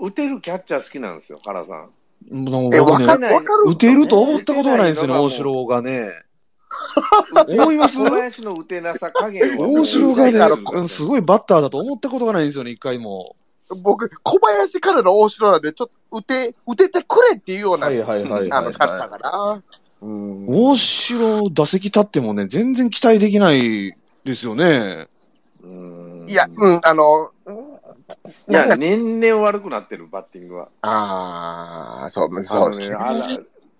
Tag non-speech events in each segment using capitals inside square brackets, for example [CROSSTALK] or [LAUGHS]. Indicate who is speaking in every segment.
Speaker 1: 打てるキャッチャー好きなんですよ、原さん。
Speaker 2: え、わ
Speaker 3: もう僕ね
Speaker 2: かる、わかる
Speaker 3: 打てると思ったことがないんですよね、
Speaker 1: 打てないのがもう
Speaker 3: 大城がね。
Speaker 1: 思
Speaker 3: 思います？
Speaker 1: 小林の打てなさ加減は。
Speaker 3: 大城がね、す
Speaker 1: い。
Speaker 3: ごいバッターだと思ったことがないんですよね、一回も。
Speaker 2: 僕、小林からの大城なんで、ちょっと打て、打ててくれっていうような、
Speaker 3: はいはいはい
Speaker 2: あの、キャッチャーかな。うん。
Speaker 3: 大城、打席立ってもね、全然期待できないですよね。
Speaker 1: うん
Speaker 2: いや、うん、あの、うん
Speaker 1: いや、年々悪くなってる、バッティングは。
Speaker 2: ああ、そう、そうですね。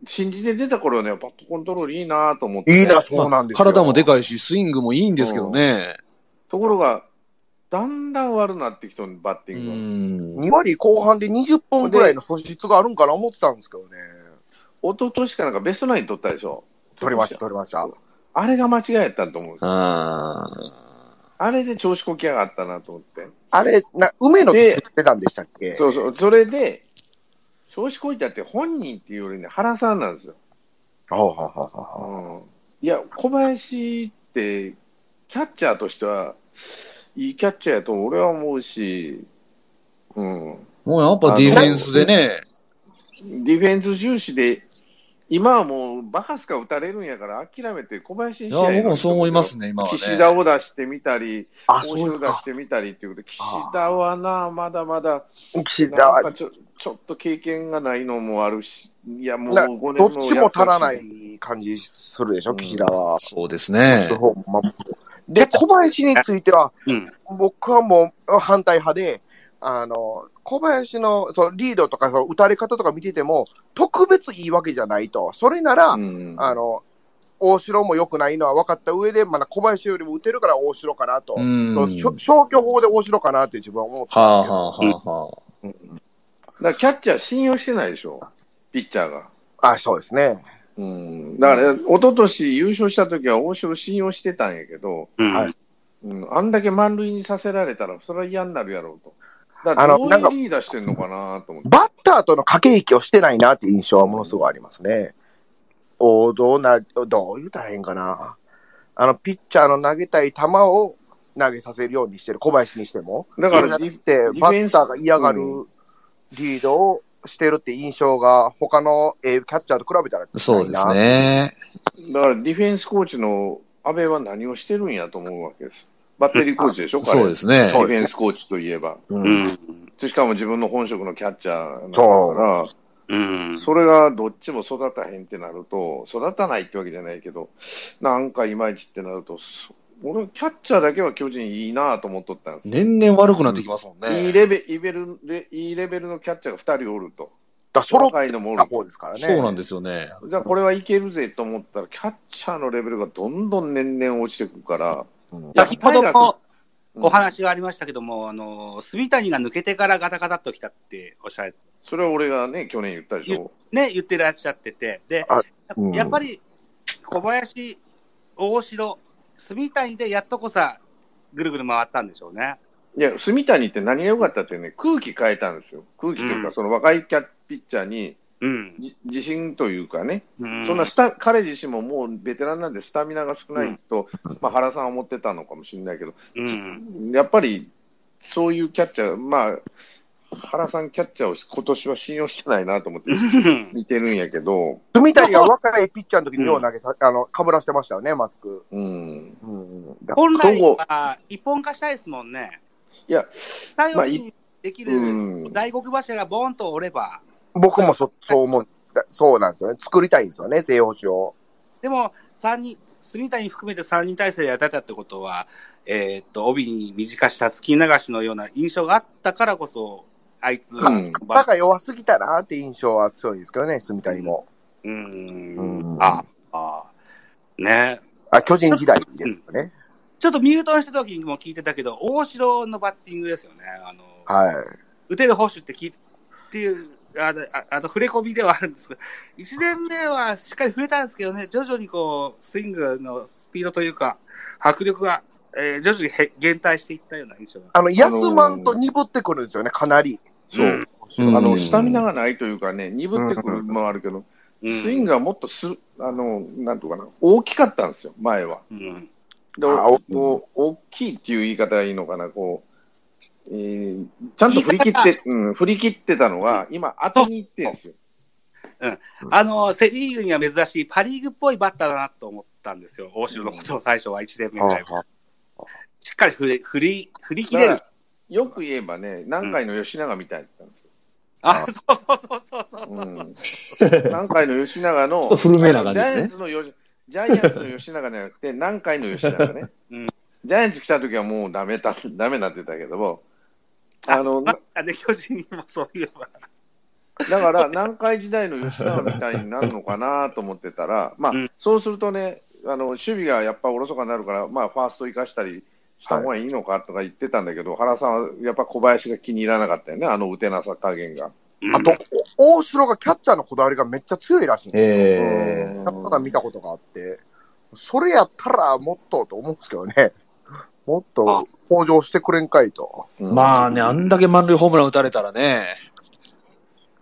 Speaker 1: 新人で出た頃はね、バットコントロールいいなと思って。
Speaker 2: いいな、そうなんですよ。
Speaker 3: 体もでかいし、スイングもいいんですけどね。
Speaker 1: ところが、だんだん悪くなってきたのバッテ
Speaker 3: う
Speaker 1: ィングが。
Speaker 3: ん。
Speaker 2: 2割後半で20本ぐらいの素質があるんかな思ってたんですけどね。
Speaker 1: 一昨年かなんかベストナイン取ったでしょ。
Speaker 2: 取りました、取りました。
Speaker 1: あれが間違いやったと思うんですよ。
Speaker 3: あ
Speaker 1: あれで調子こきやがったなと思って。
Speaker 2: あれ、な、梅野って言ってたんでしたっけ？
Speaker 1: そうそう。それで、調子こいたって本人っていうよりね、原さんなんですよ。
Speaker 2: ほうほうほうほう
Speaker 1: うん。いや、小林って、キャッチャーとしては、いいキャッチャーやと俺は思うし、うん。
Speaker 3: ーもうやっぱディフェンスでね、
Speaker 1: ディフェンス重視で、今はもうバカスカ打たれるんやから諦めて小林に
Speaker 3: いや、僕もそう思いますね、今はね。
Speaker 1: 岸田を出してみたり、
Speaker 2: あ、
Speaker 1: 大
Speaker 2: そうですか
Speaker 1: 城出し。てみたりっていうことで、岸田はな、まだまだ、
Speaker 2: 岸田は
Speaker 1: なんか、ちょちょっと経験がないのもあるし、いや、もう
Speaker 2: な
Speaker 1: 5
Speaker 2: ど
Speaker 1: 年
Speaker 2: っちも足らない感じするでしょ、
Speaker 1: うん
Speaker 2: 岸田は。
Speaker 3: そうですね。
Speaker 2: で、小林については、
Speaker 4: うん。
Speaker 2: 僕はもう反対派で、あの、小林のそうリードとかそう打たれ方とか見てても、特別いいわけじゃないと。それなら、
Speaker 1: うん
Speaker 2: あの、大城も良くないのは分かった上で、まだ小林よりも打てるから大城かなと。
Speaker 3: うん
Speaker 2: そう消去法で大城かなって自分は思って
Speaker 3: はあ
Speaker 2: ますけど。
Speaker 3: はあはあはあ。
Speaker 1: だからキャッチャー信用してないでしょ、ピッチャーが。
Speaker 2: あ、そうですね。
Speaker 1: うん、だから、一昨年優勝した時は大城信用してたんやけど、
Speaker 4: うん。
Speaker 2: はい
Speaker 1: うん、あんだけ満塁にさせられたら、それは嫌になるやろうと。だか
Speaker 2: あのなんか
Speaker 1: うリーダーしてんのかなと思って。
Speaker 2: バッターとの駆け引きをしてないなっていう印象はものすごいありますね。おどうな、どう言うたらええんかな。あの、ピッチャーの投げたい球を投げさせるようにしてる、小林にしても。
Speaker 1: だから
Speaker 2: そうじゃなくて、バッターが嫌がるリードをしてるって印象が、他のえーキャッチャーと比べたら
Speaker 3: そうです。ね。
Speaker 1: だからディフェンスコーチの安倍は何をしてるんやと思うわけです。バッテリーコーチでしょ、彼
Speaker 3: そうですね
Speaker 1: デ。ィフェンスコーチといえば。
Speaker 2: う。
Speaker 4: うんん。
Speaker 1: しかも自分の本職のキャッチャーだ
Speaker 2: そ
Speaker 1: から、
Speaker 4: うん。
Speaker 1: それがどっちも育たへんってなると、育たないってわけじゃないけど、なんかいまいちってなると、そ俺、キャッチャーだけは巨人いいなと思っとったんですよ。
Speaker 3: 年々悪くなってきますもんね。
Speaker 1: いいレベル、いいレベルで、いいレベルのキャッチャーが2人おると。
Speaker 2: だ揃っ
Speaker 1: 若いのもお
Speaker 2: た
Speaker 1: る
Speaker 2: 方ですからね。
Speaker 3: そうなんですよね。
Speaker 1: じゃあこれはいけるぜと思ったら、キャッチャーのレベルがどんどん年々落ちてくから、
Speaker 2: うん
Speaker 4: 先ほどの
Speaker 1: うん。
Speaker 4: お話がありましたけども、あの、住谷が抜けてからガタガタっときたっておっしゃる、
Speaker 1: それは俺がね、去年言ったでしょ。
Speaker 4: ね、言ってらっしゃってて、で
Speaker 2: あ、うん。
Speaker 4: やっぱり小林、大城、住谷でやっとこさ、ぐるぐる回ったんでしょうね。
Speaker 1: いや、住谷って何が良かったってね、空気変えたんですよ。空気というか、
Speaker 4: うん。
Speaker 1: その若いキャッピッチャーに
Speaker 4: うん。
Speaker 1: じ自信というかね、
Speaker 4: うん
Speaker 1: そんなスタ彼自身ももうベテランなんでスタミナが少ないと、まあ、原さんは思ってたのかもしれないけど、
Speaker 4: うん。
Speaker 1: やっぱりそういうキャッチャー、まあ、原さんキャッチャーを今年は信用してないなと思って見てるんやけど、
Speaker 2: 住谷が若いピッチャーの時によう投げさ、あの、被らしてましたよね、マスク。
Speaker 1: うん。
Speaker 2: うん。だ
Speaker 4: 本来
Speaker 1: そ
Speaker 4: は一本化したいですもんね。
Speaker 1: いや、
Speaker 4: できる
Speaker 1: うん。
Speaker 4: 大黒柱がボーンと折れば、
Speaker 2: 僕もそ、そう思う。だそうなんですよね。作りたいんですよね、正方紙を。
Speaker 4: でも、三人、住谷含めて3人体制でやってたってことは、えーっと、帯に短したスキー流しのような印象があったからこそ、あいつ、
Speaker 1: うん
Speaker 2: バカ弱すぎたなって印象は強いですけどね、住谷も。
Speaker 4: うー
Speaker 2: うん
Speaker 4: ん。あ、あ、ね
Speaker 2: あ、巨人時代ですよね。
Speaker 4: ちょっとミュートにした時にも聞いてたけど、大城のバッティングですよね。あの、
Speaker 2: はい。
Speaker 4: 打てる保守って聞いて、っていう、あの、ああの触れ込みではあるんですけど、[LAUGHS] 1年目はしっかり触れたんですけどね、徐々にこう、スイングのスピードというか、迫力が、えー徐々にへ減退していったような印象が。
Speaker 2: あの、休まんと鈍ってくるんですよね、かなり。
Speaker 1: そう。
Speaker 3: うん
Speaker 1: あの、スタミナがないというかね、鈍ってくるのもあるけど、
Speaker 4: うん
Speaker 1: スイングがもっとす、あの、なんとかな、大きかったんですよ、前は。
Speaker 4: うん。
Speaker 1: で、大きいっていう言い方がいいのかな、こう、えーちゃんと振り切って、うん、振り切ってたのが、今、当てに行ってんですよ。
Speaker 4: あの、セリーグには珍しいパリーグっぽいバッターだなと思ったんですよ。大城のことを最初は1年目ぐらい。しっかり振り、振り、振り切れる。
Speaker 1: よく言えばね、南海の吉永みたいだったんですよ。
Speaker 4: あ、そうそうそうそうそうそう。
Speaker 1: うん、南海の吉永の、
Speaker 3: ちょっと古めな感じですね
Speaker 1: ジャイアンツのよジャイアンツの吉永じゃなくて、[LAUGHS] 南海の吉永ね。
Speaker 4: うん
Speaker 1: ジャイアンツ来た時はもうダメだ、ダメになってたけども、あの、
Speaker 4: ああで、巨人にもそういえば。
Speaker 1: だから、南海時代の吉永みたいになるのかなと思ってたら、まあ、
Speaker 4: うん
Speaker 1: そうするとね、あの、守備がやっぱおろそかになるから、まあ、ファースト生かしたりした方がいいのかとか言ってたんだけど、原さんはやっぱ小林が気に入らなかったよね、あの打てなさ加減が。
Speaker 2: あと、お大城がキャッチャーのこだわりがめっちゃ強いらしいんですよ。
Speaker 3: え
Speaker 1: うん
Speaker 2: ただ見たことがあって、それやったらもっとと思うんですけどね。もっと向上してくれんかいと。
Speaker 3: えまあね、あんだけ満塁ホームラン打たれたらね、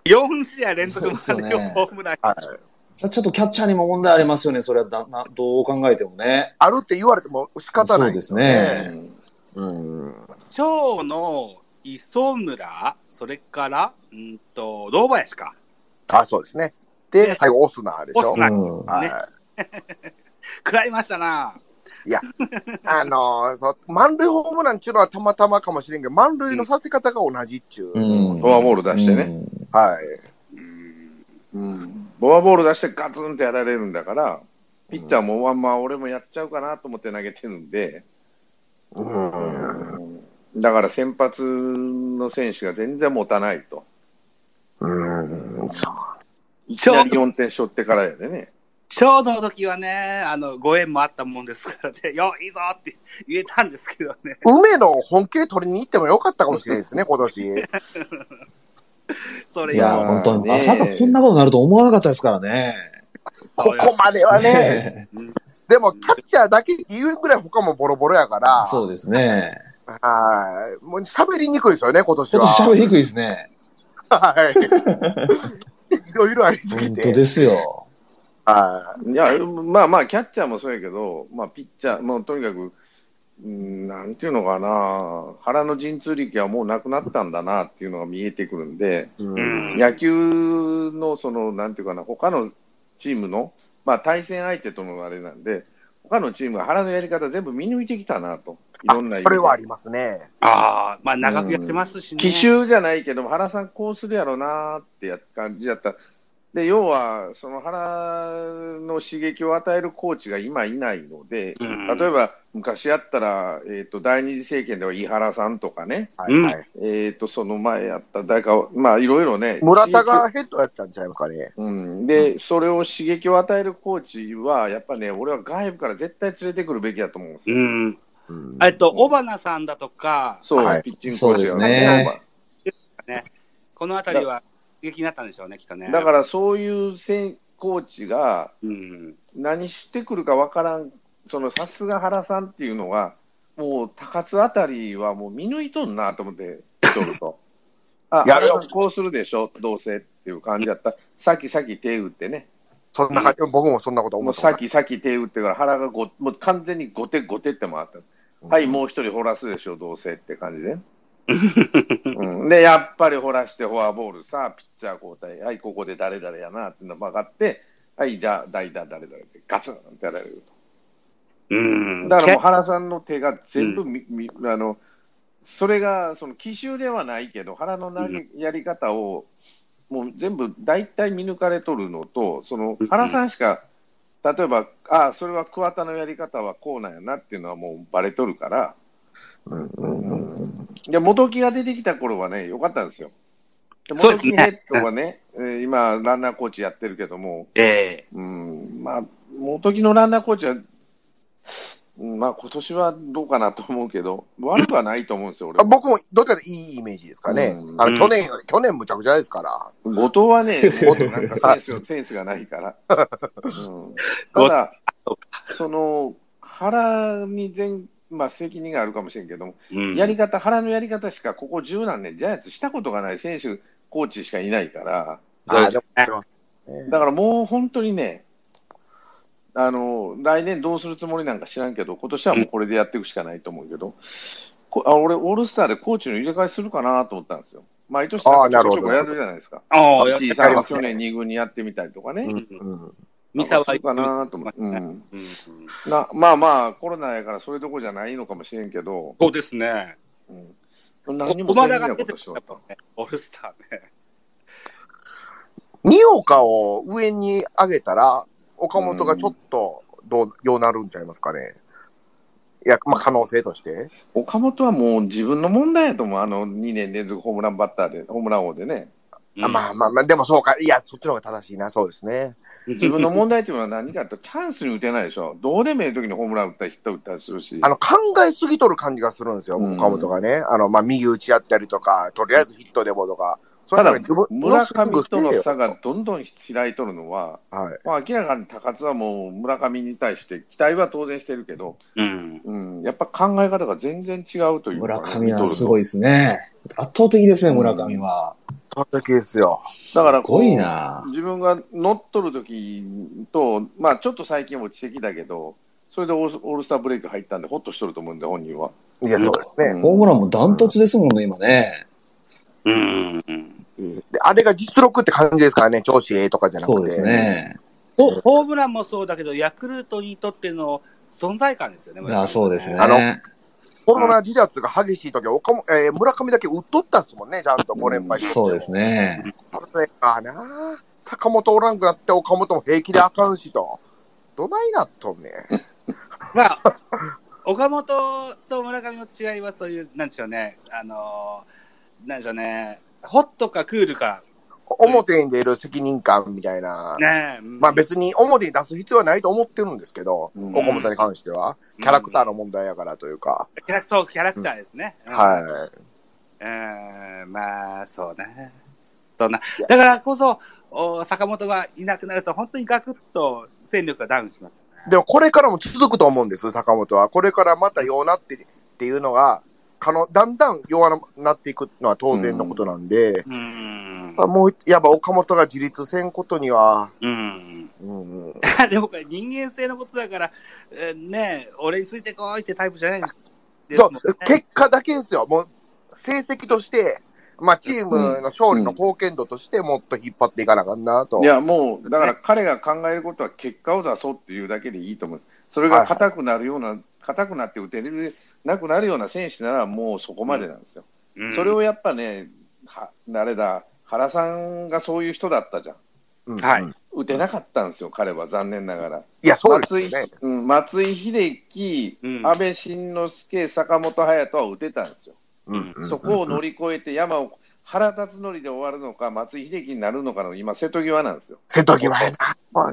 Speaker 4: 4試合連続満塁ホームラン。
Speaker 3: ちょっとキャッチャーにも問題ありますよね、それはだなどう考えてもね。
Speaker 2: あるって言われても仕方ないですよ
Speaker 3: そう
Speaker 2: ね。
Speaker 1: うん
Speaker 2: うん。
Speaker 4: 長の磯村、それから、うんと、堂林か。
Speaker 2: あ、そうですね。で、最後、オスナーでしょ
Speaker 4: オス。ナ
Speaker 3: うん
Speaker 2: はい。
Speaker 4: ね [LAUGHS] 食らいましたな。
Speaker 2: あのーそう、満塁ホームランっていうのはたまたまかもしれんけど、満塁のさせ方が同じっちゅう。
Speaker 3: うん
Speaker 1: フォアボール出してね。
Speaker 3: うん
Speaker 2: はい。
Speaker 4: うん
Speaker 1: うんフォアボール出してガツンとやられるんだから、ピッチャーも、まあまあ、俺もやっちゃうかなと思って投げてるんで、
Speaker 2: うん。
Speaker 1: だから先発の選手が全然持たないと。
Speaker 2: うん。そう。
Speaker 1: いきなり4点しょってからやでね。
Speaker 4: 長野の時はね、あの、ご縁もあったもんですからね、[LAUGHS] よ、いいぞって言えたんですけどね。
Speaker 2: 梅野を本気で取りに行ってもよかったかもしれないですね、[LAUGHS] 今年。[LAUGHS]
Speaker 4: それ
Speaker 3: いや、
Speaker 1: まあ
Speaker 3: 本当に、
Speaker 1: ね
Speaker 3: まさかこんなことになると思わなかったですからね。
Speaker 2: ここまではね。でも、キャッチャーだけっていうぐらい他もボロボロやから。
Speaker 3: そうですね。
Speaker 2: はい。もう喋りにくいですよね、今年は。
Speaker 3: ちょっと喋りにくいですね。
Speaker 2: はい。いろいろありすぎて。
Speaker 3: 本当ですよ。
Speaker 2: はい
Speaker 1: や、まあまあ、キャッチャーもそうやけど、まあ、ピッチャー、もうとにかく、うんなんていうのかな、腹の陣痛力はもうなくなったんだなっていうのが見えてくるんで、
Speaker 2: い。う
Speaker 4: うん
Speaker 2: ん。
Speaker 1: 野球のその、なんていうかな、他のチームの、まあ、対戦相手とのあれなんで、他のチームが腹のやり方全部見抜いてきたなと、いろんな意味で
Speaker 2: それはありますね。
Speaker 4: ああ、まあ長くやってますしね。
Speaker 1: 奇襲じゃないけど、原さんこうするやろなってや感じだった。で、要は、その原の刺激を与えるコーチが今いないので、
Speaker 4: うん
Speaker 1: 例えば昔やったら、えっ、と、第二次政権では井原さんとかね、
Speaker 4: うん
Speaker 2: はいはい。
Speaker 1: えっ、と、その前やった誰か、まあ、いろいろね。
Speaker 2: 村田
Speaker 1: 刺
Speaker 2: がヘッドやったんちゃいますかね。
Speaker 1: 激うん。で、それを刺激を与えるコーチは、やっぱね、俺は外部から絶対連れてくるべきだと思うんですよ。
Speaker 4: うん。
Speaker 2: うん
Speaker 4: えっと、尾花さんだとか、
Speaker 1: そう、
Speaker 2: はい
Speaker 1: ピッチングコーチが
Speaker 3: そうですね
Speaker 4: このあたりは刺激になったんでしょうね、きっとね。
Speaker 1: だからそういう選コーチが、
Speaker 4: うん。
Speaker 1: 何してくるかわからん、そのさすが原さんっていうのが、もう高津あたりはもう見抜いとんなと思って、見とると。[LAUGHS] あ、
Speaker 2: いや
Speaker 1: 原さんこうするでしょ、どうせっていう感じだった。さっきさっき手打ってね。
Speaker 2: そんな感じ、僕もそんなこと思って
Speaker 1: さっきさっき手打ってから腹がご、もう完全に後手後手って回った。はい、もう一人掘らすでしょ、どうせって感じで。うん、で、やっぱり掘らしてフォアボールさ、ピッチャー交代、はい、ここで誰々やなっていうのが分かって、はい、じゃあ代打誰々でガツンってやられると。
Speaker 4: うん。
Speaker 1: だからもう原さんの手が全部み、みあの、それが、その奇襲ではないけど、原の投げ、やり方を、もう全部大体見抜かれとるのと、その原さんしか、例えば、ああ、それは桑田のやり方はこうなんやなっていうのはもうバレとるから、
Speaker 2: うんうんうん
Speaker 1: で、元木が出てきた頃はね、良かったんですよ。で
Speaker 4: そうですね
Speaker 1: 元木ヘッドはね、えー今、ランナーコーチやってるけども、
Speaker 4: ええ
Speaker 1: うん、まあ、元木のランナーコーチは、うんまあ、今年はどうかなと思うけど、悪くはないと思うんですよ、俺
Speaker 2: あ。僕もどっちかというといいイメージですかね。
Speaker 1: うん
Speaker 2: あの、
Speaker 4: うん
Speaker 2: 去年より、去年むちゃくちゃですから。
Speaker 1: 後藤はね、もっとなんかセンスセンスがないから。[LAUGHS] うん、ただ、その、原に全、まあ、責任があるかもしれんけども、
Speaker 4: うん。
Speaker 1: やり方、原のやり方しか、ここ十何年、ジャイアンツしたことがない選手、コーチしかいないから、だからもう本当にね、あの、来年どうするつもりなんか知らんけど、今年はもうこれでやっていくしかないと思うけど、こあ俺、オールスターでコーチの入れ替えするかなと思ったんですよ。毎年ちょこちょこやるじゃないですか。
Speaker 4: ああ、やっ
Speaker 1: 去年2軍にやってみたりとかね。
Speaker 2: うんうん
Speaker 4: 三沢
Speaker 1: するかなと思って。うん。
Speaker 4: うん
Speaker 1: なまあまあ、コロナやからそれどころじゃないのかもしれんけど、
Speaker 4: そうですね。
Speaker 1: うん、何にも
Speaker 4: 駒田が出て
Speaker 1: ことしようと。
Speaker 4: ね、オールスターね。
Speaker 2: 二岡を上に上げたら、岡本がちょっとどう、ようなるんちゃいますかね。いや、まあ可能性として。
Speaker 1: 岡本はもう自分の問題やと思う。あの2年連続ホームランバッターで、ホームラン王でね。
Speaker 2: あまあまあまあ、でもそうか。いや、そっちの方が正しいな。そうですね。
Speaker 1: 自分の問題っていうのは何かとチャンスに打てないでしょ。どうでもいい時にホームラン打ったりヒット打ったりするし。
Speaker 2: あの、考えすぎとる感じがするんですよ。
Speaker 1: うん
Speaker 2: 岡本がね。あの、まあ、右打ちやったりとか、とりあえずヒットでもとか。そ
Speaker 1: ただ村上との差
Speaker 2: は
Speaker 1: がどんどん開いとるのは、
Speaker 2: い。
Speaker 1: まあ、明らかに高津はもう村上に対して期待は当然してるけど、
Speaker 4: うん。
Speaker 1: うん、やっぱ考え方が全然違うという
Speaker 3: 村上はすご
Speaker 1: い。
Speaker 3: いですね。圧倒的ですね、村上は。
Speaker 2: 完璧ですよ。
Speaker 1: だからこう
Speaker 3: すごいな。
Speaker 1: 自分が乗っ取る時と、まあちょっと最近落ちてきたけど、それでオールオールスターブレイク入ったんで、ほっとしとると思うんで、本人は。
Speaker 2: いや、そうですね。
Speaker 3: ホームランもダントツですもんね、今ね。
Speaker 4: うん。
Speaker 2: であれが実力って感じですからね。調子ええとかじゃなくて。
Speaker 3: そうです。ね。
Speaker 4: ホホームランもそうだけど、ヤクルトにとっての存在感ですよね。
Speaker 3: いや、そうですね。
Speaker 2: あのコロナ離脱が激しい時は岡も、えー村上だけ打っとったっすもんね。ちゃんと5連敗
Speaker 3: そうですね。
Speaker 2: それかな。坂本おらんくなって岡本も平気であかんしと。どないなっとんねん。
Speaker 4: まあ、[LAUGHS] 岡本と村上の違いはそういう、なんでしょうね。あのー、なんでしょうね。ホットかクールか。
Speaker 2: 表に出る責任感みたいな。
Speaker 4: ねえ。
Speaker 2: まあ別に表に出す必要はないと思ってるんですけど、
Speaker 1: うん
Speaker 2: 岡本に関しては。キャラクターの問題やからというか。
Speaker 4: キャラクター、キャラクターですね。い。
Speaker 2: はい。
Speaker 4: うん、まあ、そうね。そんな。だからこそ、お坂本がいなくなると、本当にガクッと戦力がダウンします。
Speaker 2: でもこれからも続くと思うんです、坂本は。これからまた弱なってっていうのが、可能、だんだん弱なっていくのは当然のことなんで、
Speaker 4: うん。
Speaker 2: もう、やっぱ岡本が自立せんことには、
Speaker 4: うん。
Speaker 2: うん、[LAUGHS]
Speaker 4: でもこれ人間性のことだから、えーねえ、俺についてこいってタイプじゃないです。
Speaker 2: そう結果だけですよ。もう、成績として、まあ、チームの勝利の貢献度としてもっと引っ張っていかなあかんなと。
Speaker 1: いや、もう、だから彼が考えることは結果を出そうっていうだけでいいと思う。それが硬くなるような、硬くなって打てれなくなるような選手ならもうそこまでなんですよ。
Speaker 4: うん
Speaker 1: それをやっぱね、は誰だ、原さんがそういう人だったじゃん。
Speaker 2: うん
Speaker 4: はい
Speaker 2: うん
Speaker 1: 打てなかったんですよ、彼は残念ながら。
Speaker 2: いや、そうです
Speaker 1: 松井
Speaker 2: よね。
Speaker 1: うん、松井秀喜、
Speaker 4: うん
Speaker 1: 安倍晋之助、坂本勇人は打てたんですよ。
Speaker 2: うんうん
Speaker 1: そこを乗り越えて山を腹立つ乗りで終わるのか、松井秀喜になるのかの今、瀬戸際なんですよ。
Speaker 2: 瀬戸際やな。まあ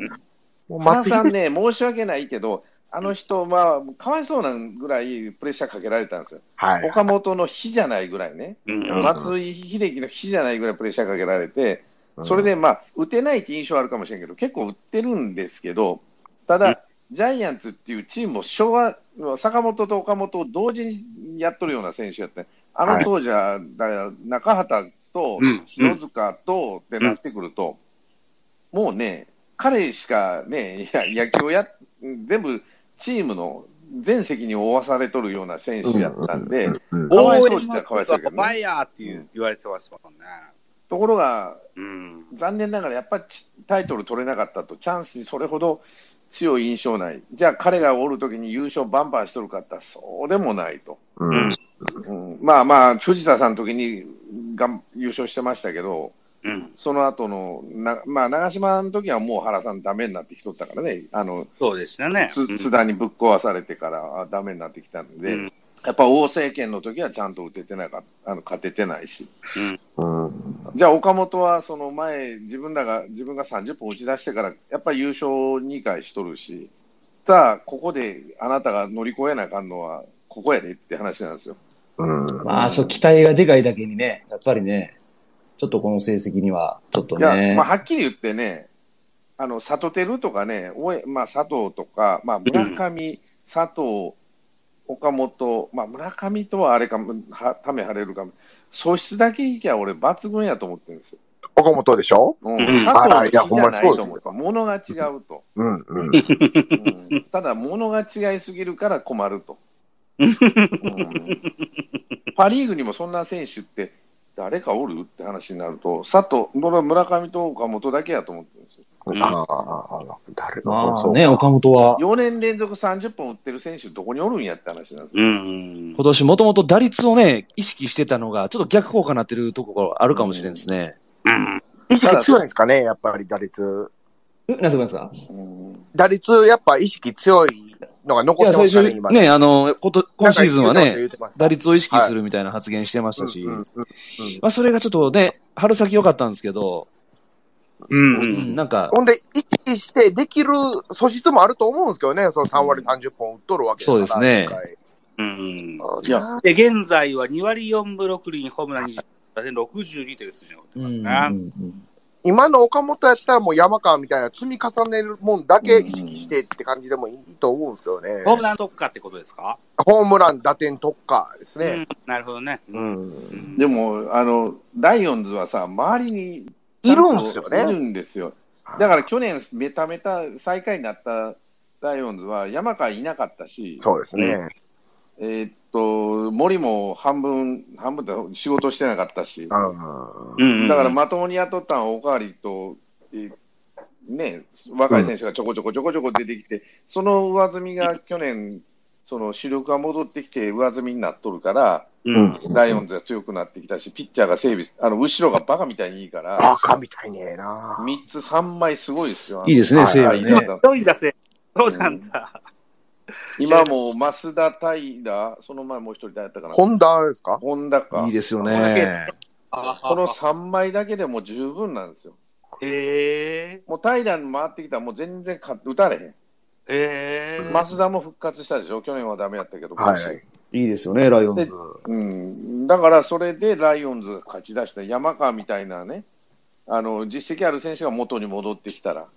Speaker 2: もう
Speaker 1: 原
Speaker 2: 松
Speaker 1: さんね、申し訳ないけど、あの人、まあ、かわいそうなぐらいプレッシャーかけられたんですよ。
Speaker 2: はい。
Speaker 1: 岡本の日じゃないぐらいね、
Speaker 4: うん。
Speaker 1: 松井秀喜の日じゃないぐらいプレッシャーかけられて、
Speaker 2: うん。
Speaker 1: それでまあ、打てないって印象はあるかもしれんけど、結構打ってるんですけど、ただ、ジャイアンツっていうチームを昭和、坂本と岡本を同時にやっとるような選手やって、あの当時は、だ中畑と
Speaker 4: うん。
Speaker 1: 篠塚とってなってくると、もうね、彼しかね、野球をや、全部チームの全責任を負わされとるような選手やったんで、
Speaker 4: 応
Speaker 1: そうっちゃ
Speaker 4: 援の
Speaker 1: かわいそうやけどね。
Speaker 4: ファイヤーっていう言われてますもんね。
Speaker 1: ところが、
Speaker 4: うん。
Speaker 1: 残念ながらやっぱりタイトル取れなかったと、チャンスにそれほど強い印象ない、じゃあ彼がおるときに優勝バンバンしとるかったらそうでもないと、
Speaker 2: うん。
Speaker 1: うん、まあまあ、藤田さんの時にがん優勝してましたけど、
Speaker 4: うん。
Speaker 1: その後のなまあ長嶋の時はもう原さん、ダメになってきとったからね、あの
Speaker 4: そうでしたね。
Speaker 1: つ津田にぶっ壊されてからあダメになってきたので、
Speaker 4: うん。
Speaker 1: やっぱ王政権の時はちゃんと打ててなかった、あの勝ててないし。
Speaker 2: うん。
Speaker 1: じゃあ岡本はその前、自分らが自分が30本打ち出してから、やっぱり優勝2回しとるし、ただ、ここであなたが乗り越えなあかんのは、ここやでって話なんですよ。
Speaker 2: うん。
Speaker 3: まあ、そう、期待がでかいだけにね、やっぱりね、ちょっとこの成績には、ちょっと
Speaker 1: いや、
Speaker 3: ね。
Speaker 1: まあ、はっきり言ってね、あの里輝とかね、おえまあ、佐藤とか、まあ、村上、佐藤、岡本、まあ、村上とはあれかも、はため張れるかも、素質だけいきゃ俺、抜群やと思ってるんですよ。
Speaker 2: 岡本でしょ？
Speaker 1: うん、
Speaker 4: ん
Speaker 1: 佐藤
Speaker 2: あいや
Speaker 1: じゃないと思う。
Speaker 2: ほんまにそうですよ
Speaker 1: ものが違うと。
Speaker 2: うんうん。
Speaker 1: うんただ、物が違いすぎるから困ると。[LAUGHS] うんパ・リーグにもそんな選手って誰かおるって話になると、佐藤、村上と岡本だけやと思ってるんですよ。
Speaker 4: うん
Speaker 2: ああ、誰が
Speaker 3: ま
Speaker 2: そう
Speaker 3: ね、岡本は、
Speaker 1: 4年連続30本打ってる選手、どこにおるんやって話なんです
Speaker 4: う
Speaker 1: よ。
Speaker 4: ん。
Speaker 3: 今年もともと打率をね、意識してたのが、ちょっと逆効果になってるところあるかもしれんですね。
Speaker 4: うん。
Speaker 2: 意識強いんですかね、やっぱり打率。
Speaker 3: え、なぜですか
Speaker 1: うん
Speaker 2: 打率、やっぱ意識強いのが
Speaker 3: いや、
Speaker 2: 残ってまね、
Speaker 3: 最初に
Speaker 2: 今。
Speaker 3: ね、あの、こと今シーズンはね、打率を意識するみたいな発言してまし。たし、
Speaker 2: ま
Speaker 3: あそれがちょっとね、春先良かったんですけど、
Speaker 4: うん。
Speaker 3: う
Speaker 4: うんん。
Speaker 3: なんか、
Speaker 2: ほんで、意識してできる素質もあると思うんですけどね、その3割30本打っとるわけだから
Speaker 3: そうですね。
Speaker 4: うん。
Speaker 1: いや
Speaker 4: で、現在は2割4分6厘、ホームラン20、打点62という数字を打って
Speaker 3: うん
Speaker 4: ますね。
Speaker 2: 今の岡本やったらもう山川みたいな積み重ねるもんだけ意識してって感じでもいいと思うんですけどね。
Speaker 4: ホームラン特化ってことですか？
Speaker 2: ホームラン、打点特化ですね。
Speaker 4: うん。なるほどね。
Speaker 2: う。
Speaker 4: うんん。
Speaker 1: でも、あの、ライオンズはさ、周りに
Speaker 2: いるんですよね
Speaker 1: いるんですよ。だから去年、メタメタ最下位になったライオンズは山川いなかったし、
Speaker 2: そうですね。
Speaker 1: えーっと、森も半分、半分で仕事してなかったし、
Speaker 2: うん
Speaker 4: うん。
Speaker 1: だからまともに雇ったのはおかわりと、えーね、若い選手がちょこちょこちょこちょこ出てきて、その上積みが去年、その主力が戻ってきて上積みになっとるから、
Speaker 4: うん。
Speaker 1: ライオンズが強くなってきたし、ピッチャーが整備、あの後ろがバカみたいにいいから、
Speaker 2: 赤みたいねえな。
Speaker 1: 3つ、3枚すごいですよ。
Speaker 3: いいですね
Speaker 2: はい
Speaker 3: 西武ね。
Speaker 4: そうなんだ。
Speaker 1: 今も増田平、その前もう一人誰やったかな、
Speaker 2: ホンダですか？
Speaker 1: 本田か
Speaker 3: いい、ですよね。
Speaker 1: この3枚だけでも十分なんですよ。
Speaker 4: へえ。
Speaker 1: もう平に回ってきたらもう全然か打たれへん。
Speaker 4: へえ。
Speaker 1: 増田も復活したでしょ、去年はダメやったけど、
Speaker 2: はい
Speaker 3: いいですよね、ライオンズ。
Speaker 1: うん、だからそれでライオンズが勝ち出した山川みたいなね、あの実績ある選手が元に戻ってきたら、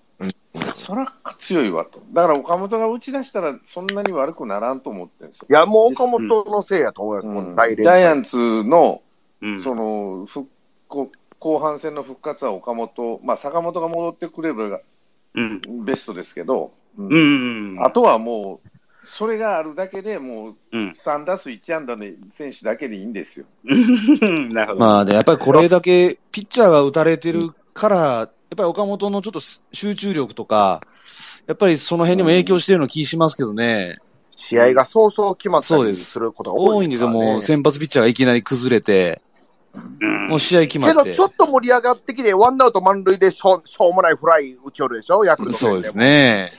Speaker 1: そら強いわと、だから岡本が打ち出したら、そんなに悪くならんと思ってるんですよ。
Speaker 2: いや、もう岡本のせいやと思います。
Speaker 1: うんジ
Speaker 2: 連
Speaker 1: ャイアンツの
Speaker 4: うん。
Speaker 1: その復後後半戦の復活は岡本、まあ、坂本が戻ってくれるが
Speaker 4: うん。
Speaker 1: ベストですけど、うん
Speaker 4: うん。
Speaker 1: あとはもう、それがあるだけでもう
Speaker 4: うん。
Speaker 1: 3打数1安打の選手だけでいいんですよ。[LAUGHS]
Speaker 4: なるほど。
Speaker 3: まあね、やっぱりこれだけピッチャーが打たれてるから、やっぱり岡本のちょっと集中力とか、やっぱりその辺にも影響してるような気しますけどね。
Speaker 2: 試合が早々決まったり
Speaker 3: そうです
Speaker 2: することが
Speaker 3: 多いんですよ、
Speaker 2: 多いですからね
Speaker 3: もう先発ピッチャーがいきなり崩れて、
Speaker 4: うん
Speaker 3: もう試合決ま
Speaker 2: けど、
Speaker 3: って
Speaker 2: ちょ。っと盛り上がってきて、ワンアウト満塁でしょうしょうもないフライ打ちよるでしょ、ヤクルト戦
Speaker 3: そうです。ね。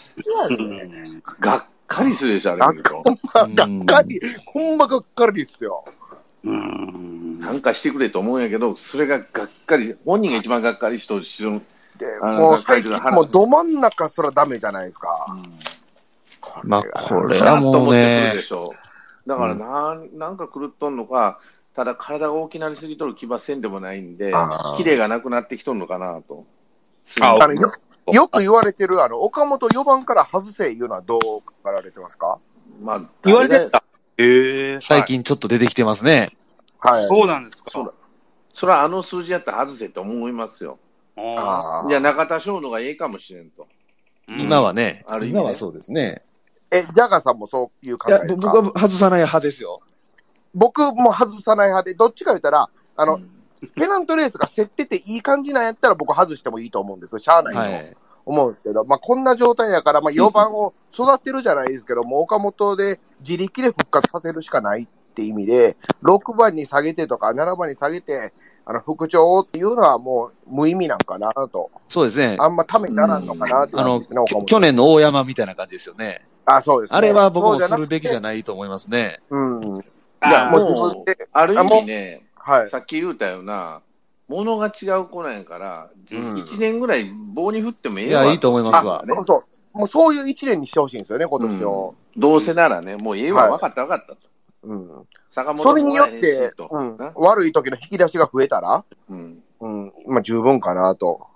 Speaker 4: うん
Speaker 1: がっかりするでしょ、あれ
Speaker 2: がっかり、ほんまがっかりですよ。
Speaker 4: うん。
Speaker 1: なんかしてくれと思うんやけど、それががっかり、本人が一番がっかりしとるし、うん
Speaker 2: で、もう最近もうど真ん中すらダメじゃないですか。
Speaker 3: まあ、これ
Speaker 1: な
Speaker 3: はもうね。
Speaker 1: だからなん、なんか狂っとんのか、ただ体が大きなりすぎとる気はせんでもないんでキレがなくなってきとるのかなと。
Speaker 4: あ
Speaker 2: よよく言われてる、あの、岡本4番から外せいうのはどう書かられてますか
Speaker 1: まあ、
Speaker 4: 言われてた。へえ。
Speaker 3: 最近ちょっと出てきてますね。
Speaker 2: はい。
Speaker 4: そうなんですか。
Speaker 1: そら、そらあの数字やったら外せと思いますよ。
Speaker 4: あ
Speaker 2: あー
Speaker 1: いや、中田翔のがええかもしれんと。
Speaker 4: ー
Speaker 3: 今はね
Speaker 1: ある意味ね
Speaker 3: 今はそうですね。
Speaker 2: え、ジャガーさんもそういう考
Speaker 3: いや、
Speaker 2: えですか？
Speaker 3: 僕は外さない派ですよ。
Speaker 2: 僕も外さない派で、どっちか言ったら、あの、
Speaker 1: うん
Speaker 2: ペナントレースが競ってていい感じなんやったら僕外してもいいと思うんですよ。しゃあないと。
Speaker 3: はい。
Speaker 2: 思うんですけど、まあ、こんな状態やから、まあ、4番を育てるじゃないですけど、もう岡本で自力で復活させるしかないって意味で、6番に下げてとか、7番に下げて、あの、副長っていうのはもう無意味なんかなと。
Speaker 3: そうですね。
Speaker 2: あんまためにならんのかなって
Speaker 3: あの、
Speaker 2: 感じですね、岡本。
Speaker 3: きょ去年の大山みたいな感じですよね。
Speaker 2: あ、そうですね。
Speaker 3: あれは僕もするべきじゃないと思いますね。
Speaker 2: うん。
Speaker 1: いや、
Speaker 2: もう
Speaker 1: ある意味ね、
Speaker 2: はい。
Speaker 1: さっき言うたような、ものが違う子なんやから、
Speaker 2: うん
Speaker 1: 1年ぐらい棒に振ってもええ
Speaker 3: いやいいと思いますわ
Speaker 1: ね
Speaker 2: そうそう。もうそういう一年にしてほしいんですよね、今年を。
Speaker 1: どうせならね、もうええわ、
Speaker 2: はい
Speaker 1: 分かった分かったと。
Speaker 2: うん。
Speaker 1: 坂本
Speaker 2: それによってうん
Speaker 1: な。
Speaker 2: 悪い時の引き出しが増えたら、
Speaker 1: うん
Speaker 2: うん。まあ十分かなと。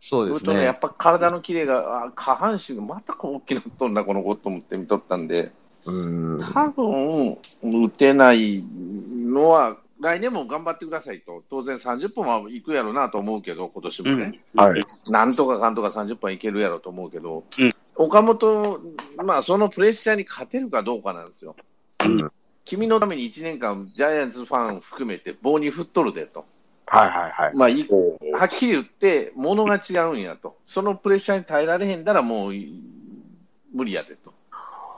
Speaker 3: そうです
Speaker 1: ね、や
Speaker 3: ね
Speaker 1: っ。ぱ体のキレが、あ下半身がまたこう大きなっとんな、この子と思って見とったんで、
Speaker 2: うん。
Speaker 1: 多分、打てないのは、来年も頑張ってくださいと。当然30本は行くやろうなと思うけど、今年もね。
Speaker 2: はい。
Speaker 1: なんとかかんとか30本いけるやろうと思うけど、
Speaker 4: うん
Speaker 1: 岡本、まあ、そのプレッシャーに勝てるかどうかなんですよ。君のために1年間、ジャイアンツファン含めて棒に振っとるでと。
Speaker 2: はいはいはい。
Speaker 1: まあ、はっきり言って、ものが違うんやと。そのプレッシャーに耐えられへんだらもう無理やでと。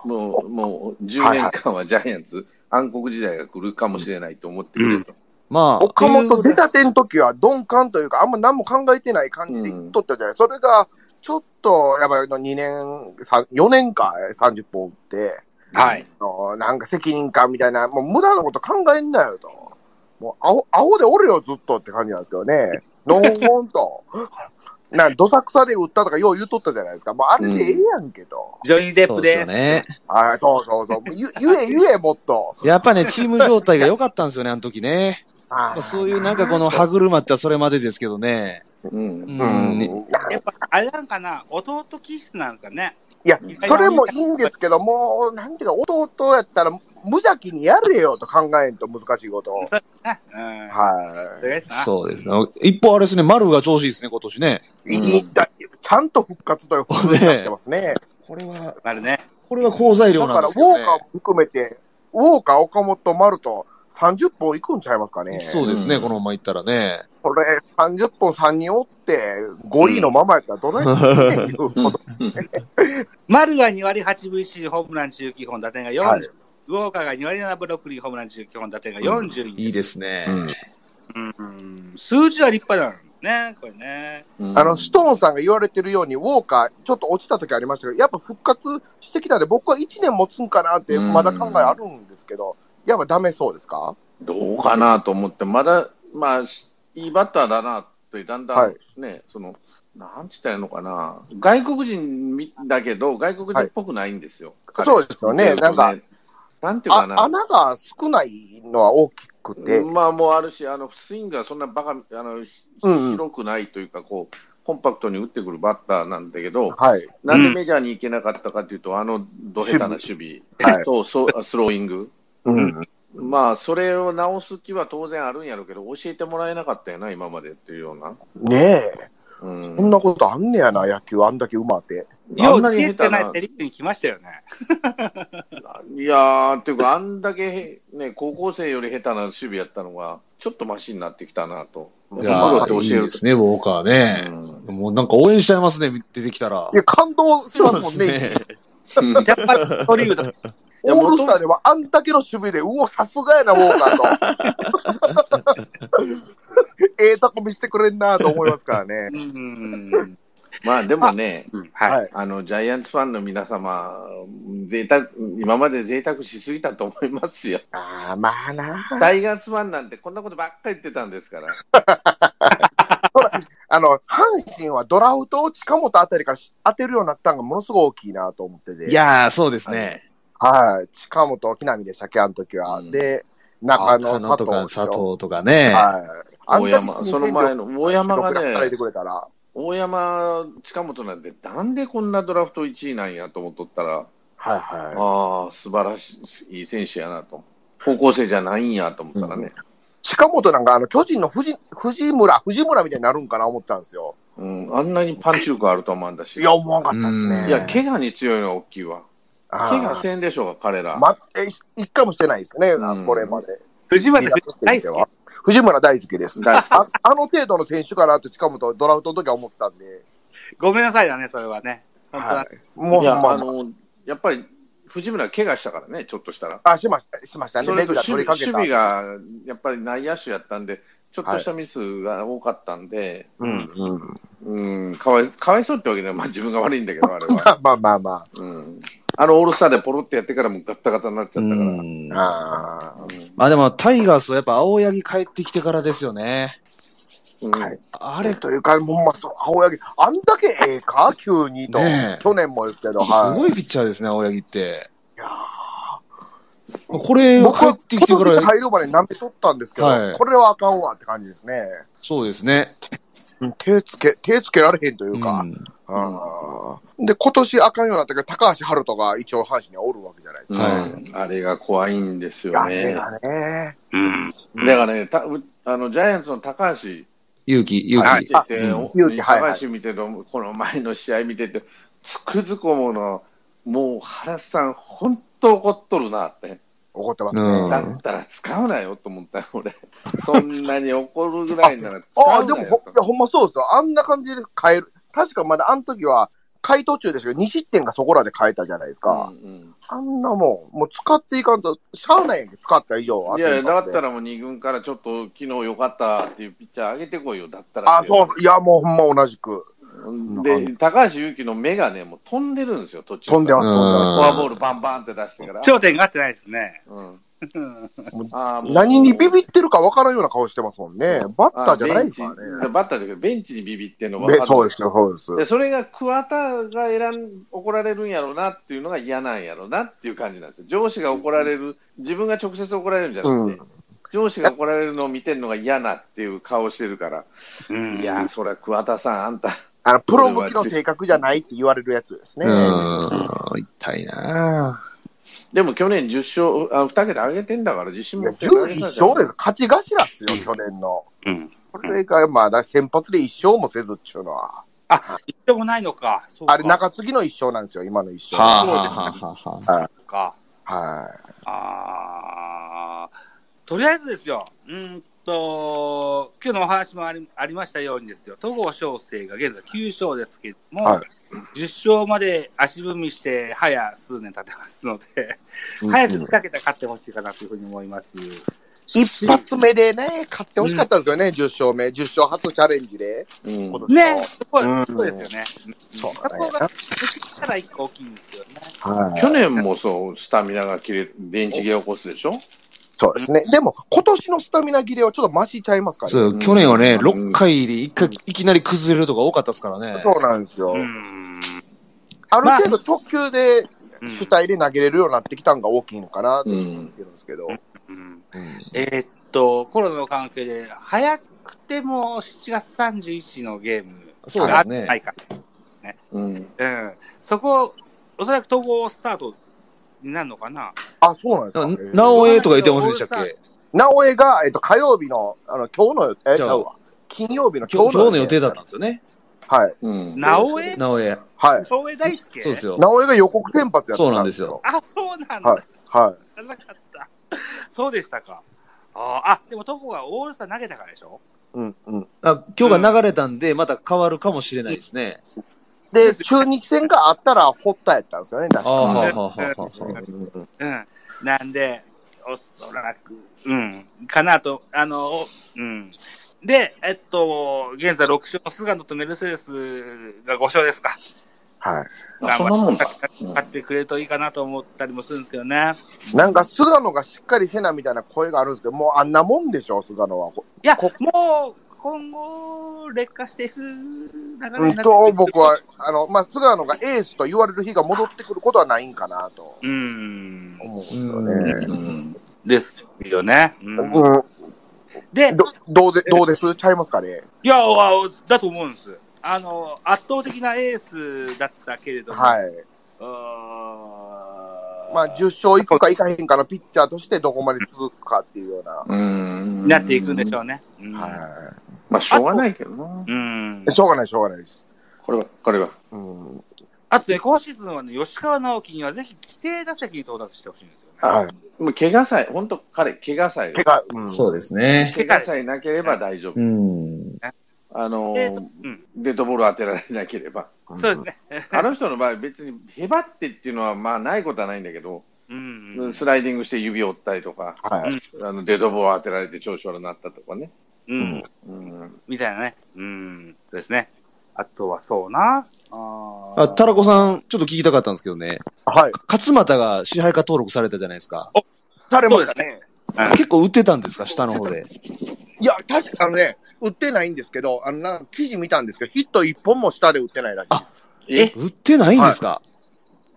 Speaker 1: もう、もう10年間はジャイアンツ、暗黒時代が来るかもしれないと思ってくれと。
Speaker 3: まあ、
Speaker 2: 岡本出たての時は鈍感というか、あんま何も考えてない感じで言っとったじゃない。それが、ちょっと、やっぱり2年、三4年か、30本打って、
Speaker 4: はい。
Speaker 2: なんか責任感みたいな、もう無駄なこと考えんなよと。もう、アホ、アホでおるよ、ずっとって感じなんですけどね。[LAUGHS] のほほんと。なんどさくさで打ったとかよう言っとったじゃないですか。もうあれでええやんけど。
Speaker 4: ジョニー・デップ
Speaker 3: そうです
Speaker 4: です。
Speaker 3: よね。
Speaker 2: はい、そうそうそう。ゆ言え、言え、もっと。
Speaker 3: やっぱね、チーム状態が良かったんですよね、あの時ね。[LAUGHS] まあそういうなんかこの歯車ってそれまでですけどね。
Speaker 1: うん
Speaker 3: う。
Speaker 2: うんん。
Speaker 4: やっぱ、あれなんかな、弟気質なんですかね。
Speaker 2: いや、それもいいんですけど、もう、なんていうか、弟やったら、無邪気にやれよと考えんと難しいことを。は
Speaker 4: それですな。
Speaker 3: そうですね。一方あれですね、丸が調子いいですね、今年ね。
Speaker 2: い。いいだちゃんと復活ということになってますね。
Speaker 3: これは、
Speaker 4: あるね。
Speaker 3: これは好材料
Speaker 2: だから、ウ
Speaker 3: なんですけどね。
Speaker 2: ォーカーも含めて、ウォーカー、岡本、丸と30本いくんちゃいますかね。
Speaker 3: そうですね、
Speaker 1: うん
Speaker 3: このままいったらね。
Speaker 2: これ、30本3人おって、5位のままやったらどないし [LAUGHS] ていうこと
Speaker 4: 丸が2割8分1厘、ホームラン19本、打点が40。
Speaker 2: はい
Speaker 4: ウォーカーが2割7分6厘、ホームラン19本、打点が40。
Speaker 3: いいですね。
Speaker 4: うん。数字は立派なのね、これね。
Speaker 1: うん
Speaker 2: あの、ストーンさんが言われてるように、ウォーカー、ちょっと落ちた時ありましたけど、やっぱ復活してきたんで、僕は1年持つんかなって、まだ考えあるんですけど、やっぱダメそうですか？
Speaker 1: どうかなと思って、まだ、まあ、いいバッターだなって、だんだ
Speaker 2: はい
Speaker 1: んね、その、なんつったらいいのかな、外国人みだけど、外国人っぽくないんですよ。彼
Speaker 2: そうですよねなんか、
Speaker 1: なんていうかな。
Speaker 2: あ穴が少ないのは大きくて、
Speaker 1: まあ、もうあるし、あの、スイングがそんなバカ、あの、広くないというか、こう、コンパクトに打ってくるバッターなんだけど、
Speaker 2: はい。
Speaker 1: なんでメジャーに行けなかったかというと、あの、ど下手な守備。
Speaker 2: はい。
Speaker 1: そう、そう、スローイング。
Speaker 2: うん。
Speaker 1: まあ、それを直す気は当然あるんやろうけど、教えてもらえなかったよな、今までっていうような。
Speaker 2: ねえ。
Speaker 1: うん。
Speaker 2: そんなことあんねやな、野球。あんだけ馬って。
Speaker 4: よう
Speaker 1: あんなに
Speaker 4: 消えてない。セリフに来ましたよね。[LAUGHS]
Speaker 1: いやー、っていうか、あんだけね、高校生より下手な守備やったのが、ちょっとマシになってきたなと。
Speaker 3: いや
Speaker 1: プロって教
Speaker 3: ー、い
Speaker 1: えると。
Speaker 3: いですね、ウォーカーね。
Speaker 1: うん
Speaker 3: もうなんか応援しちゃいますね、出てきたら
Speaker 2: い。や、感動しますもんね。
Speaker 1: うん [LAUGHS]
Speaker 4: ジャパントリーグだ。
Speaker 2: オールスターではあんだけの守備で、うお、さすがやな、ウォーカーと。[LAUGHS] ええとこ見せてくれんなと思いますからね。[LAUGHS]
Speaker 4: うん。
Speaker 1: まあでもね、
Speaker 4: はい。
Speaker 2: はい。
Speaker 1: あの、ジャイアンツファンの皆様、贅沢、今まで贅沢しすぎたと思いますよ。
Speaker 2: ああ、まあな。
Speaker 1: タイガースファンなんてこんなことばっかり言ってたんですか [LAUGHS] ら。
Speaker 2: あの、阪神はドラフトを近本あたりから当てるようになったのがものすごい大きいなと思ってて。
Speaker 3: いやー、そうですね。
Speaker 2: はい。近本、木浪でしたっけ、あの時は。
Speaker 1: うん
Speaker 2: で、中野、
Speaker 3: 中野とか
Speaker 2: 佐藤。
Speaker 3: 佐藤とかね。
Speaker 2: はい。
Speaker 1: 大山、その前の、大山が
Speaker 2: 働い
Speaker 1: ね
Speaker 2: て、くれたら。
Speaker 1: 大山、近本なんて、なんでこんなドラフト1位なんやと思っとったら、
Speaker 2: はいは
Speaker 1: ああ、素晴らしい、いい選手やなと。高校生じゃないんやと思ったらね。
Speaker 2: い。近本なんか、あの、巨人の藤藤村、藤村みたいになるんかな思ったんですよ。
Speaker 1: うん、あんなにパンチ力あると思うんだし。
Speaker 2: いや、思わんかったですね。
Speaker 3: うん
Speaker 1: いや、怪我に強いのは大きいわ。怪我せんでしょうが、彼ら。
Speaker 2: ま、え、一回もしてないですね、
Speaker 1: うん
Speaker 2: これまで。
Speaker 4: 藤村大好
Speaker 2: は藤村大好きです。
Speaker 1: 大好き
Speaker 2: あ [LAUGHS] あの程度の選手かなと近本ドラフトの時は思ったんで。
Speaker 4: き。ごめんなさいだね、それはね。本当だ
Speaker 2: はい。もう、
Speaker 1: いや、
Speaker 2: まあ
Speaker 1: あの、やっぱり、藤村怪我したからね、ちょっっとしたら。
Speaker 2: あ、しました、しましたね。
Speaker 1: それと
Speaker 2: レギュラー取
Speaker 1: 守備
Speaker 2: りかけた。
Speaker 1: 守備が、やっぱり内野手やったんで、ちょっとしたミスが多かったんで、
Speaker 2: うん、うん。
Speaker 1: うん、かわい、かわいそうってわけでは、まあ自分が悪いんだけど、あれ
Speaker 2: ま
Speaker 1: は。
Speaker 2: あ [LAUGHS] まあまあま
Speaker 1: うん。あのオールスターでポロってやってからもガッタガタになっちゃったから。
Speaker 3: うん
Speaker 2: あ。あ
Speaker 1: うん
Speaker 3: まあでも、タイガースはやっぱ青柳帰ってきてからですよね。
Speaker 1: うん
Speaker 2: あ。はい。
Speaker 3: あれ、
Speaker 2: というか、ほんまそう、青柳、あんだけええか急にと。去年もですけど、
Speaker 3: す
Speaker 2: はい。
Speaker 3: ごいピッチャーですね、青柳って。
Speaker 2: いや
Speaker 3: これ帰ってきてから、
Speaker 2: 入るまで舐めとったんですけど、
Speaker 3: はい
Speaker 2: これはあかんわって感じですね。
Speaker 3: そうですね。
Speaker 2: うん手つけ、手つけられへんというか。
Speaker 3: うん
Speaker 2: で、今年あかんようになったけど、高橋遥人が一応阪神にはおるわけじゃないですか。
Speaker 3: はい
Speaker 1: うんあれが怖いんですよ
Speaker 2: あれ
Speaker 1: ね。
Speaker 2: がね。
Speaker 4: うん。
Speaker 1: だからね、たうあのジャイアンツの高橋
Speaker 3: 勇気、勇
Speaker 2: はい
Speaker 3: 気。
Speaker 1: 見てて、
Speaker 2: 勇気
Speaker 1: 高橋見てる、この前の試合見てて、つくづく思うのは、もう原さん、本当怒っとるなって。
Speaker 2: お怒ってますね。
Speaker 3: うん
Speaker 1: だったら使うなよと思ったよ、俺。[LAUGHS] そんなに怒るぐらいなら使
Speaker 2: ああ、でもほ、いや、ほんまそうですよ。あんな感じで変える。確かまだあの時は、回途中ですけど、2失点がそこらで変えたじゃないです
Speaker 1: と。
Speaker 2: か。
Speaker 1: うんうん
Speaker 2: あんなもん、もう使っていかんと、しゃあないやんけ、使った以上は。
Speaker 1: いやいや、だった
Speaker 2: ら。
Speaker 1: らもう2軍からちょっと昨日良かったっていうピッチャー上げてこいよ、だったら。
Speaker 2: あ、そう。いや、もうほんま同じく。
Speaker 1: うんで、高橋優貴の目がね、もう飛んでるんですよ、途中。
Speaker 2: 飛んでます、
Speaker 3: うん
Speaker 2: 飛んでます
Speaker 1: フォアボールバンバンって出してから。
Speaker 4: 頂点が合ってないですね。
Speaker 1: うん
Speaker 4: うん
Speaker 1: あ
Speaker 2: 何にビビってるか分からんような顔してますもんね。バッターじゃないですからね。
Speaker 1: バッターだけど、ベンチにビビってんのが
Speaker 2: そうですよ、そうです。
Speaker 1: で、それが桑田が選ん、怒られるんやろうなっていうのが嫌なんやろうなっていう感じなんですよ。上司が怒られる、自分が直接怒られるんじゃなくて、
Speaker 2: うん
Speaker 1: 上司が怒られるのを見てるのが嫌なっていう顔してるから、
Speaker 4: うん
Speaker 1: いやー、それは桑田さん、あんた、
Speaker 2: あの、プロ向きの性格じゃないって言われるやつですね。
Speaker 3: うん。痛いな
Speaker 1: でも去年10勝、あ2桁上げてんだから自信
Speaker 2: いや
Speaker 1: 持って投げ
Speaker 2: 11
Speaker 1: たじゃん
Speaker 2: 勝です。勝ち頭っすよ、去年の。
Speaker 4: うん。
Speaker 2: これが、まあ、先発で1勝もせずっていうのは。
Speaker 4: あ、一勝もないのか。そうか。
Speaker 2: あれ、中継ぎの1勝なんですよ、今の1勝。
Speaker 3: はあ、はあはあはあはあ、
Speaker 4: か。
Speaker 2: はい。
Speaker 4: あーとりあえずですよ。うーんと、今日のお話もありありましたようにですよ。戸郷翔征が現在9勝ですけども、
Speaker 2: はい
Speaker 4: 10勝まで足踏みして、早数年経ってますので、早く2桁勝ってほしいかなというふうに思います。
Speaker 2: 一発目でね、勝ってほしかったんですよね、10勝目。10勝初チャレンジで。
Speaker 1: うん
Speaker 2: 今年
Speaker 4: ね、すごい、
Speaker 2: うん
Speaker 4: すごいですよね。
Speaker 2: そう
Speaker 4: そこが、できたら一個大きいんですよね。
Speaker 2: はい。
Speaker 1: 去年もそう、スタミナが切れ、電池切れ起こすでしょ？
Speaker 2: そうですね。でも、今年のスタミナ切れはちょっと増しちゃいますからね。
Speaker 3: そう、去年はね、
Speaker 1: うん
Speaker 3: 6回で一回いきなり崩れるとか多かったですからね。
Speaker 2: そうなんですよ。
Speaker 4: うん。
Speaker 2: ある程度直球で
Speaker 4: うん
Speaker 2: 主体で投げれるようになってきたのが大きいのかなと思ってるんですけど。
Speaker 4: えーっと、コロナの関係で、早くても7月31日のゲーム
Speaker 3: そうですね
Speaker 4: がないか。
Speaker 1: うん。
Speaker 4: うん。そこ、おそらく統合スタートになるのかな？
Speaker 2: あ、そうなんですか？
Speaker 3: なおえとか言ってませんでしたっけ？
Speaker 2: 直江が、えっと、火曜日の、あの、今日の、え、ちゃうわ金曜日の
Speaker 3: 今日の予定
Speaker 2: だ
Speaker 3: だったんですよね。
Speaker 2: はい。
Speaker 1: うん。
Speaker 4: なおえ？
Speaker 3: なおえ。
Speaker 2: はい。
Speaker 4: 東映大輔？
Speaker 3: そうですよ。
Speaker 2: 直江が予告先発やった
Speaker 3: そうなんですよ。
Speaker 4: あ、そうなんだ。
Speaker 2: はいは
Speaker 4: 知らなかった。そうでしたか。あーあ、でもトコがオールスター投げたからでしょ？
Speaker 2: い。うん、うん。
Speaker 3: あ今日が流れたんで、また変わるかもしれないですね。
Speaker 2: で、中日戦があったら、ホッタやったんですよね、確か
Speaker 3: はあ、はあ、はあ、は
Speaker 2: うん
Speaker 4: うん。なんで、おそらく、うん、かなと、あの、うん。で、えっと、現在6勝の菅野とメルセデスが5勝ですか。
Speaker 2: はい。
Speaker 1: あそんなもんか
Speaker 4: 勝ってくれるといいかなと思ったりもするんですけどね。
Speaker 2: なんか、菅野がしっかりせなみたいな声があるんですけど、もうあんなもんでしょ、菅野は。
Speaker 4: いや、
Speaker 2: こ
Speaker 4: もう、今後、劣化していく流れになって
Speaker 2: うんと、僕は、あの、まあ、菅野がエースと言われる日が戻ってくることはないんかなと
Speaker 4: うん。
Speaker 2: 思うんですよね。
Speaker 1: うん。
Speaker 4: ですよね。うん
Speaker 2: うん。
Speaker 4: で、
Speaker 2: ど、どうで、どうです？ちゃいますかね？
Speaker 4: いや、あだと思うんです。あの、圧倒的なエースだったけれども、
Speaker 2: はい。
Speaker 4: うーん
Speaker 2: まあ、10勝いくかいかへんかのピッチャーとしてどこまで続くかっていうような。
Speaker 1: うん。
Speaker 4: なっていくんでしょうね。うん
Speaker 2: は
Speaker 1: まあ、しょうがないけどな。
Speaker 4: うん
Speaker 2: い。しょうがない、しょうがないです。
Speaker 1: これは、これは。
Speaker 2: うん。
Speaker 4: あとね、今シーズンはね、吉川直樹にはぜひ規定打席に到達してほしいんですよね。
Speaker 2: はい。
Speaker 1: もう怪我さえ、本当彼、怪我さえ、
Speaker 2: 怪我、うん。
Speaker 3: そうですね。
Speaker 1: 怪我さえなければ大丈夫
Speaker 3: う。ん。
Speaker 1: あの
Speaker 4: で
Speaker 1: ー、
Speaker 4: うん。
Speaker 1: デッドボール当てられなければ。
Speaker 2: うん
Speaker 4: そうです。ね。[LAUGHS]
Speaker 1: あの人の場合、別にへばってっていうのは、まあ、ないことはないんだけど、
Speaker 4: うん。
Speaker 1: スライディングして指を折ったりとか、
Speaker 2: はい。
Speaker 1: あのデッドボール当てられて調子悪くなったとかね。
Speaker 4: うん。
Speaker 1: うん。
Speaker 4: みたいなね。うん。そうですね。あとはそうな。あー
Speaker 3: あ、タラコさん、ちょっと聞きたかったんですけどね。
Speaker 2: はい。
Speaker 3: 勝俣が支配下登録されたじゃないですか。
Speaker 2: され
Speaker 4: そうで。すね。
Speaker 3: 結構売ってたんですか？下の方で。
Speaker 2: いや、確かあのね、売ってないんですけど、あの、な記事見たんですけど、ヒット一本も下で売ってないらしいです。
Speaker 1: え
Speaker 3: 売ってないんですか、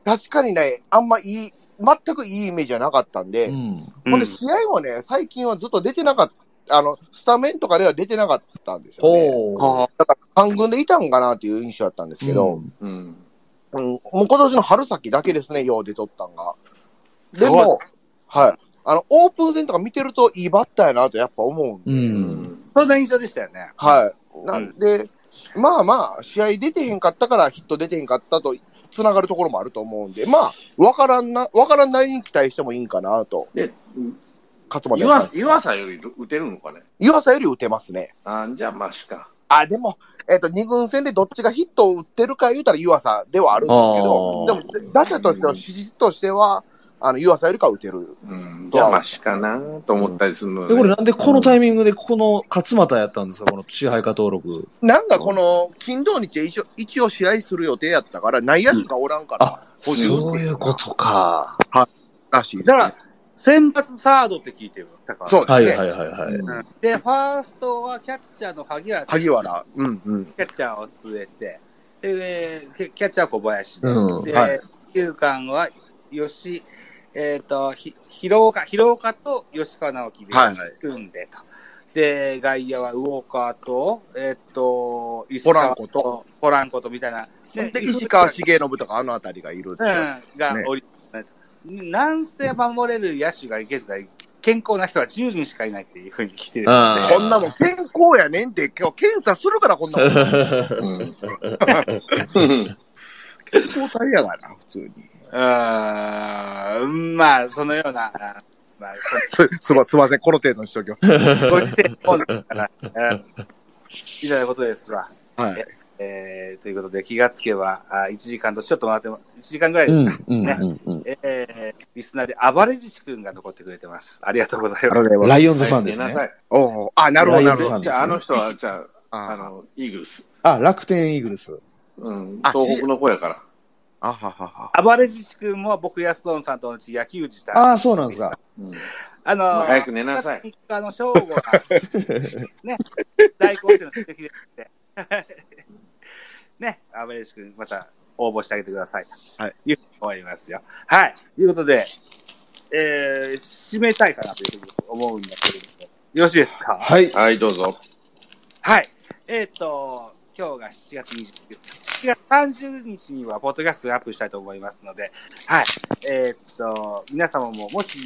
Speaker 2: 確かにね、あんまいい、全くいいイメージじゃなかったんで、
Speaker 3: うん。
Speaker 2: ほんで、試合もね、最近はずっと出てなかった、あの、スタメンとかでは出てなかったんですよね。
Speaker 3: ほ
Speaker 2: だから、半軍でいたんかなっていう印象だったんですけど、
Speaker 1: うん。
Speaker 2: うん、もう今年の春先だけですね、よう出とったんが。でも、はい。あの、オープン戦とか見てるといいバッターやなとやっぱ思うん
Speaker 3: う。
Speaker 2: で、
Speaker 1: うん
Speaker 4: そんな印象でしたよね。
Speaker 2: はい。なんで、まあまあ、試合出てへんかったからヒット出てへんかったと繋がるところもあると思うんで、まあ、わからんな、わからんなりに期待してもいいんかなと。
Speaker 1: で、
Speaker 2: 勝俣
Speaker 1: 湯浅湯浅より打てるのかね？
Speaker 2: 湯浅より打てますね。
Speaker 1: あじゃあ、マシか。
Speaker 2: あ、でも、えっ、と、二軍戦でどっちがヒットを打ってるか言うたら湯浅ではあるんですけど、
Speaker 3: あ
Speaker 2: でも、打者としての資質としては、あの、湯浅よりか打てる。
Speaker 1: うん、じゃあ、マシかなと思ったりするの
Speaker 3: で、
Speaker 1: ね
Speaker 3: これなんでこのタイミングでこの勝俣やったんですか？この支配下登録。
Speaker 2: なんかこの、金土日一応、一応試合する予定やったから、内野手がおらんから、
Speaker 3: あ、
Speaker 2: 補充
Speaker 3: そういうことか。
Speaker 2: らしいですね、
Speaker 4: だから、先発サードって聞いてる。だから。
Speaker 2: そうですね。
Speaker 3: はいはいはいはい。
Speaker 4: うんで、ファーストはキャッチャーの萩原。
Speaker 2: 萩原。うんうん。
Speaker 4: キャッチャーを据えて、で、キャキャッチャーは小林で、
Speaker 3: うん
Speaker 4: で、
Speaker 2: はい
Speaker 4: 9冠は吉、えっ、と、ひ、広岡、広岡と吉川直樹で
Speaker 2: はいはい
Speaker 4: 組んでと。で、外野は魚川と、えっ、と、石
Speaker 2: ポラン
Speaker 4: 川
Speaker 2: コと、
Speaker 4: ポランコとみたいな。
Speaker 2: で、石川重信とかあのあたりがいるって
Speaker 4: う、
Speaker 2: んね
Speaker 4: がおり、なんせ守れる野手が現在、健康な人は10人しかいないっていうふうに来てるので、
Speaker 3: あ
Speaker 2: こんなもん健康やねんって、今日検査するからこんなもん。
Speaker 1: うん。[LAUGHS]
Speaker 2: 健康体やがな、普通に。
Speaker 4: うーん、まあ、そのような、あまあ、
Speaker 2: す、すま、すません、この程度にしときます。
Speaker 4: ご時世もんですから、うん、みたいなことですわ。
Speaker 2: はい。
Speaker 4: えー、ということで、気がつけば、あ1時間とちょっと回っても、1時間ぐらいですか。ね。えー、リスナーで、アバレジシ君が残ってくれてます。ありがとうございます。
Speaker 3: ライオンズファンですね。
Speaker 2: おおあ、なるほど、なるほど。
Speaker 1: じゃあ、あの人は、じゃあ、あ
Speaker 2: あ
Speaker 1: の、イーグルス。
Speaker 3: あ、楽天イーグルス。
Speaker 1: うん。
Speaker 2: あ
Speaker 1: 東北の子やから。
Speaker 2: あははは。
Speaker 4: アバレジシ君も僕やストーンさんと同じ野球自体。
Speaker 3: ああ、そうなんですか。
Speaker 1: うん。
Speaker 4: あのー、
Speaker 1: 早く寝なさい
Speaker 4: 3日の正午は、ね、[LAUGHS] 大好評の素敵ですって。ね、アベレシ君、また応募してあげてください。
Speaker 2: はい。
Speaker 4: いうふうに思いますよ。はい。ということで、えー、締めたいかなというふうに思うんだけれども、よろしいですか？
Speaker 3: はい。
Speaker 1: はい、どうぞ。
Speaker 4: はい。えっ、と、今日が7月29日。7月30日には、ポッドキャストでアップしたいと思いますので、はい。えっ、と、皆様も、もし、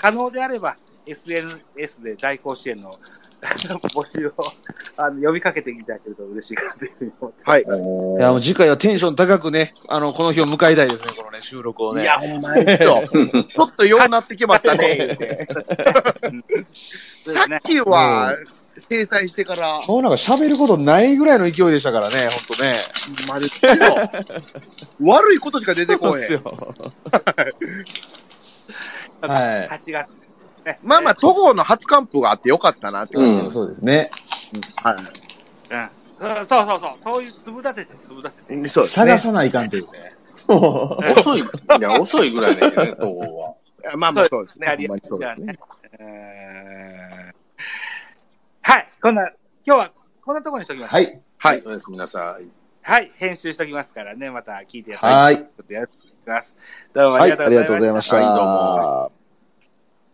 Speaker 4: 可能であれば、SNS で大甲子園の募集をあの呼びかけていただけると嬉しいかなというふうに思って。
Speaker 2: はい。
Speaker 3: いや、もう次回はテンション高くね、あの、この日を迎えたいですね、このね、収録をね。
Speaker 2: いや、ほんまですよ。[LAUGHS] ちょっとようなってきましたね、[LAUGHS] さっ。きは、制裁してから、
Speaker 3: そうなんか喋ることないぐらいの勢いでしたからね、ほんとね。
Speaker 2: まですよ。[LAUGHS] 悪いことしか出てこ。
Speaker 3: そうですよ。はい
Speaker 4: 8月。ね
Speaker 2: まあまあ、戸郷の初完封があってよかったなって感じ
Speaker 1: うん
Speaker 2: です。
Speaker 3: そうですね。
Speaker 2: はい。
Speaker 4: うん。そうそうそうそう。そういう粒立てて、粒立てて。
Speaker 2: そうですね
Speaker 3: 探。さないかんというね。[LAUGHS]
Speaker 1: 遅い、いや、遅いぐらいだけどね、は。
Speaker 2: まあまあ、そうですね。
Speaker 4: やり
Speaker 2: ほんまにそうですね。
Speaker 4: うーんはい。こんな、今日はこんなところにしときます。
Speaker 3: は。い。
Speaker 2: はい。
Speaker 1: おやすみなさい。
Speaker 4: はい。編集しときますからね。また聞いてやって
Speaker 3: はい。
Speaker 4: やっていきます。どうもあ
Speaker 3: はい。
Speaker 4: りがとう
Speaker 3: ありがとうご
Speaker 4: ございました。
Speaker 3: ざいました。
Speaker 1: はいどうも